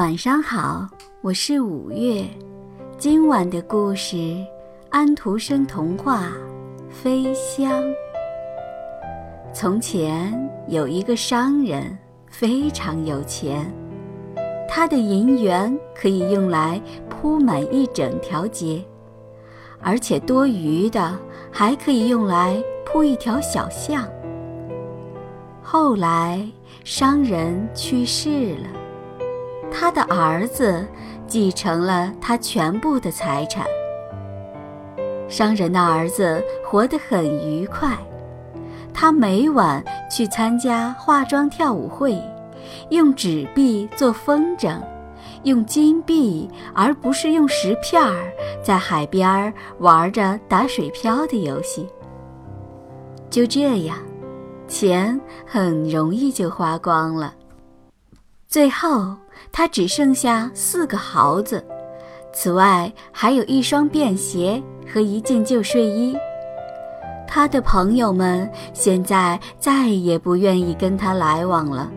晚上好，我是五月。今晚的故事《安徒生童话》《飞香》。从前有一个商人，非常有钱，他的银元可以用来铺满一整条街，而且多余的还可以用来铺一条小巷。后来，商人去世了，他的儿子继承了他全部的财产。商人的儿子活得很愉快，他每晚去参加化妆跳舞会，用纸币做风筝，用金币而不是用石片儿，在海边玩着打水漂的游戏。就这样。钱很容易就花光了，最后他只剩下四个毫子，此外还有一双便鞋和一件旧睡衣。他的朋友们现在再也不愿意跟他来往了，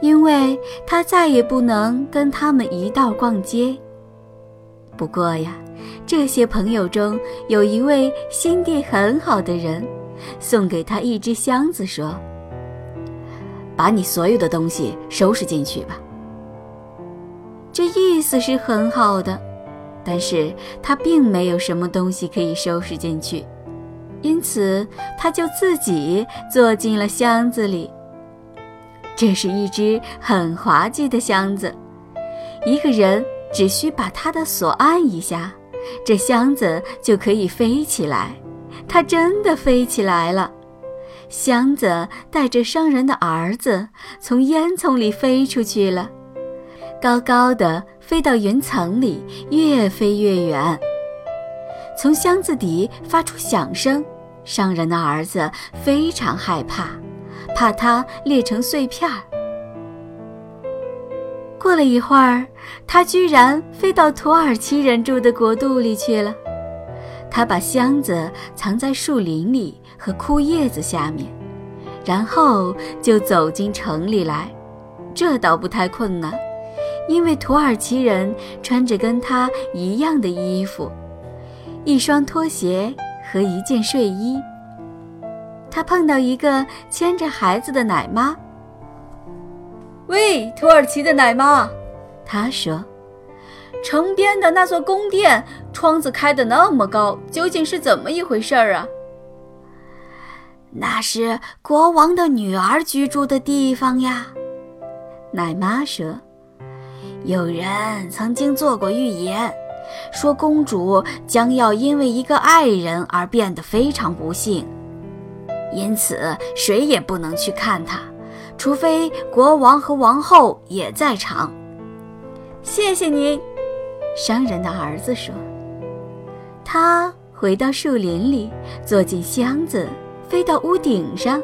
因为他再也不能跟他们一道逛街。不过呀，这些朋友中有一位心地很好的人。送给他一只箱子，说：“把你所有的东西收拾进去吧。”这意思是很好的，但是他并没有什么东西可以收拾进去，因此他就自己坐进了箱子里。这是一只很滑稽的箱子，一个人只需把它的锁按一下，这箱子就可以飞起来。它真的飞起来了，箱子带着商人的儿子从烟囱里飞出去了，高高的飞到云层里，越飞越远。从箱子底发出响声，商人的儿子非常害怕，怕它裂成碎片儿。过了一会儿，它居然飞到土耳其人住的国度里去了。他把箱子藏在树林里和枯叶子下面，然后就走进城里来。这倒不太困难，因为土耳其人穿着跟他一样的衣服，一双拖鞋和一件睡衣。他碰到一个牵着孩子的奶妈。“喂，土耳其的奶妈！”他说。城边的那座宫殿，窗子开得那么高，究竟是怎么一回事儿啊？那是国王的女儿居住的地方呀。奶妈说：“有人曾经做过预言，说公主将要因为一个爱人而变得非常不幸，因此谁也不能去看她，除非国王和王后也在场。”谢谢您。商人的儿子说：“他回到树林里，坐进箱子，飞到屋顶上，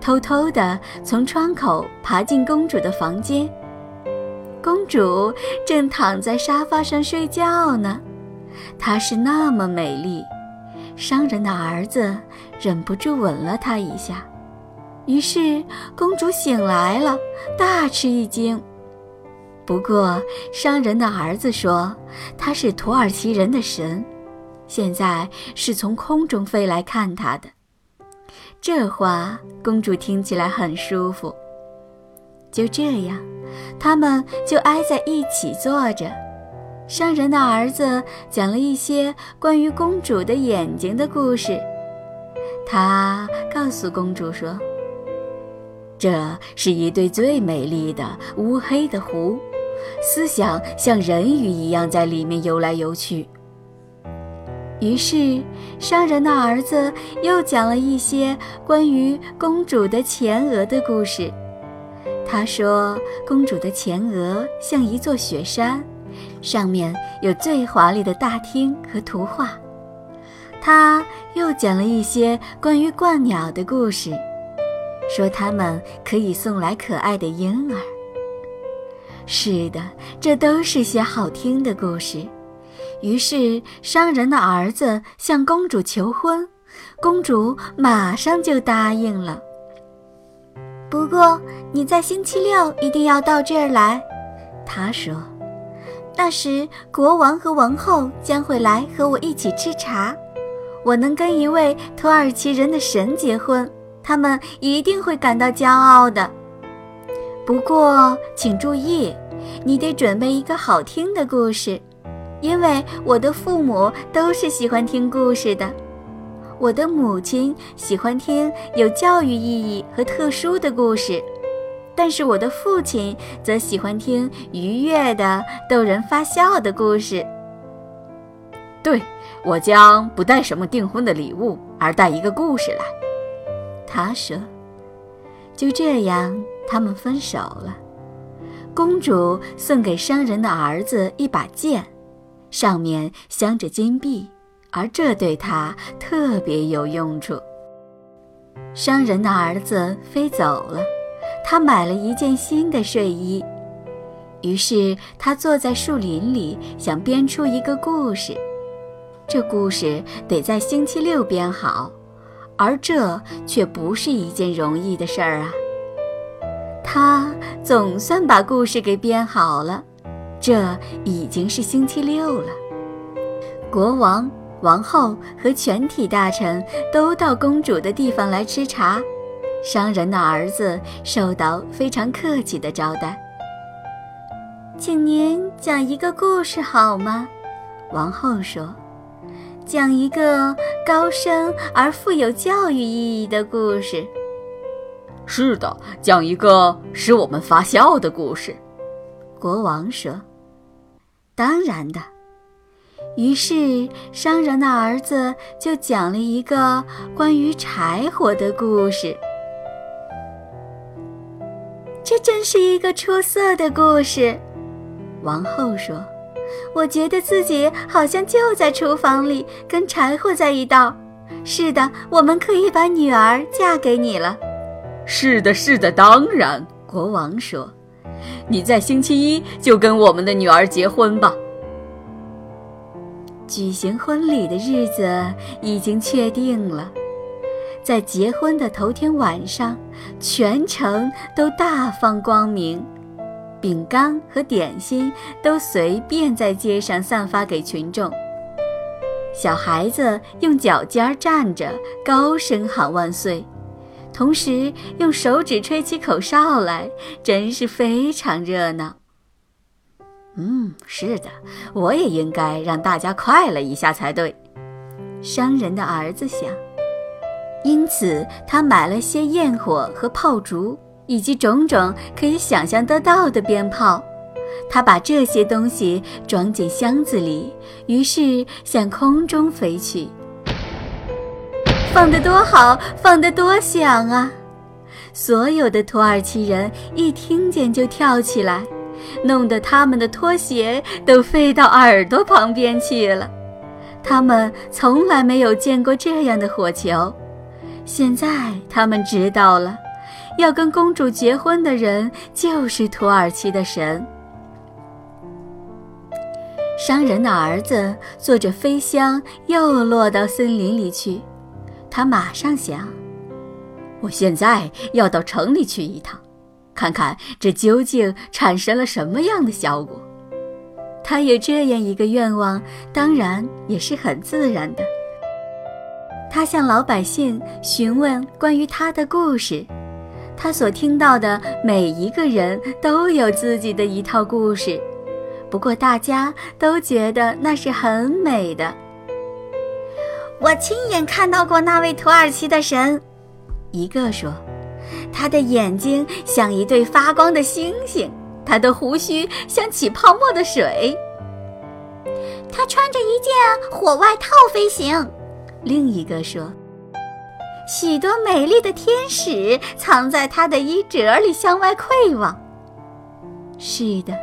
偷偷地从窗口爬进公主的房间。公主正躺在沙发上睡觉呢，她是那么美丽，商人的儿子忍不住吻了她一下。于是公主醒来了，大吃一惊。”不过，商人的儿子说他是土耳其人的神，现在是从空中飞来看他的。这话公主听起来很舒服。就这样，他们就挨在一起坐着。商人的儿子讲了一些关于公主的眼睛的故事。他告诉公主说：“这是一对最美丽的乌黑的湖。”思想像人鱼一样在里面游来游去。于是，商人的儿子又讲了一些关于公主的前额的故事。他说，公主的前额像一座雪山，上面有最华丽的大厅和图画。他又讲了一些关于鹳鸟的故事，说它们可以送来可爱的婴儿。是的，这都是些好听的故事。于是，商人的儿子向公主求婚，公主马上就答应了。不过，你在星期六一定要到这儿来，他说：“那时国王和王后将会来和我一起吃茶，我能跟一位土耳其人的神结婚，他们一定会感到骄傲的。不过，请注意，你得准备一个好听的故事，因为我的父母都是喜欢听故事的。”我的母亲喜欢听有教育意义和特殊的故事，但是我的父亲则喜欢听愉悦的、逗人发笑的故事。对，我将不带什么订婚的礼物，而带一个故事来。他说：“就这样，他们分手了。公主送给商人的儿子一把剑，上面镶着金币。”而这对他特别有用处。商人的儿子飞走了，他买了一件新的睡衣。于是他坐在树林里，想编出一个故事。这故事得在星期六编好，而这却不是一件容易的事儿啊。他总算把故事给编好了，这已经是星期六了。国王。王后和全体大臣都到公主的地方来吃茶，商人的儿子受到非常客气的招待。请您讲一个故事好吗？王后说：“讲一个高深而富有教育意义的故事。”是的，讲一个使我们发笑的故事。国王说：“当然的。”于是，商人的儿子就讲了一个关于柴火的故事。这真是一个出色的故事，王后说：“我觉得自己好像就在厨房里，跟柴火在一道。”是的，我们可以把女儿嫁给你了。是的，是的，当然。国王说：“你在星期一就跟我们的女儿结婚吧。”举行婚礼的日子已经确定了，在结婚的头天晚上，全城都大放光明，饼干和点心都随便在街上散发给群众。小孩子用脚尖站着，高声喊万岁，同时用手指吹起口哨来，真是非常热闹。嗯，是的，我也应该让大家快乐一下才对。商人的儿子想，因此他买了些焰火和炮竹，以及种种可以想象得到的鞭炮。他把这些东西装进箱子里，于是向空中飞去。放得多好，放得多响啊！所有的土耳其人一听见就跳起来。弄得他们的拖鞋都飞到耳朵旁边去了。他们从来没有见过这样的火球，现在他们知道了，要跟公主结婚的人就是土耳其的神。商人的儿子坐着飞箱又落到森林里去，他马上想：我现在要到城里去一趟。看看这究竟产生了什么样的效果？他有这样一个愿望，当然也是很自然的。他向老百姓询问关于他的故事，他所听到的每一个人都有自己的一套故事，不过大家都觉得那是很美的。我亲眼看到过那位土耳其的神，一个说。他的眼睛像一对发光的星星，他的胡须像起泡沫的水。他穿着一件火外套飞行。另一个说：“许多美丽的天使藏在他的衣褶里，向外窥望。”是的，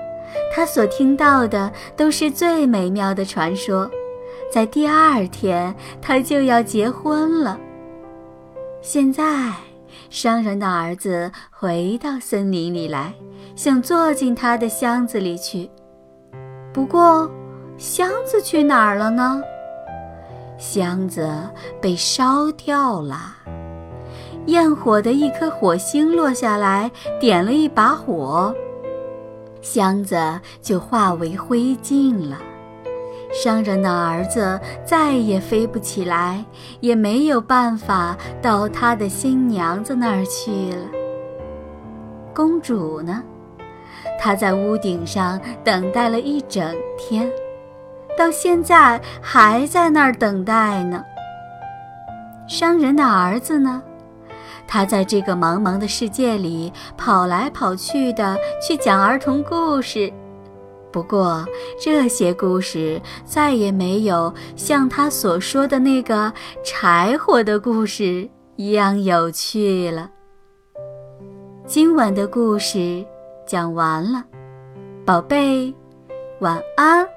他所听到的都是最美妙的传说。在第二天，他就要结婚了。现在。商人的儿子回到森林里来，想坐进他的箱子里去。不过，箱子去哪儿了呢？箱子被烧掉了。焰火的一颗火星落下来，点了一把火。箱子就化为灰烬了。商人的儿子再也飞不起来，也没有办法到他的新娘子那儿去了。公主呢？她在屋顶上等待了一整天，到现在还在那儿等待呢。商人的儿子呢？他在这个茫茫的世界里跑来跑去的，去讲儿童故事。不过，这些故事再也没有像他所说的那个柴火的故事一样有趣了。今晚的故事讲完了，宝贝，晚安。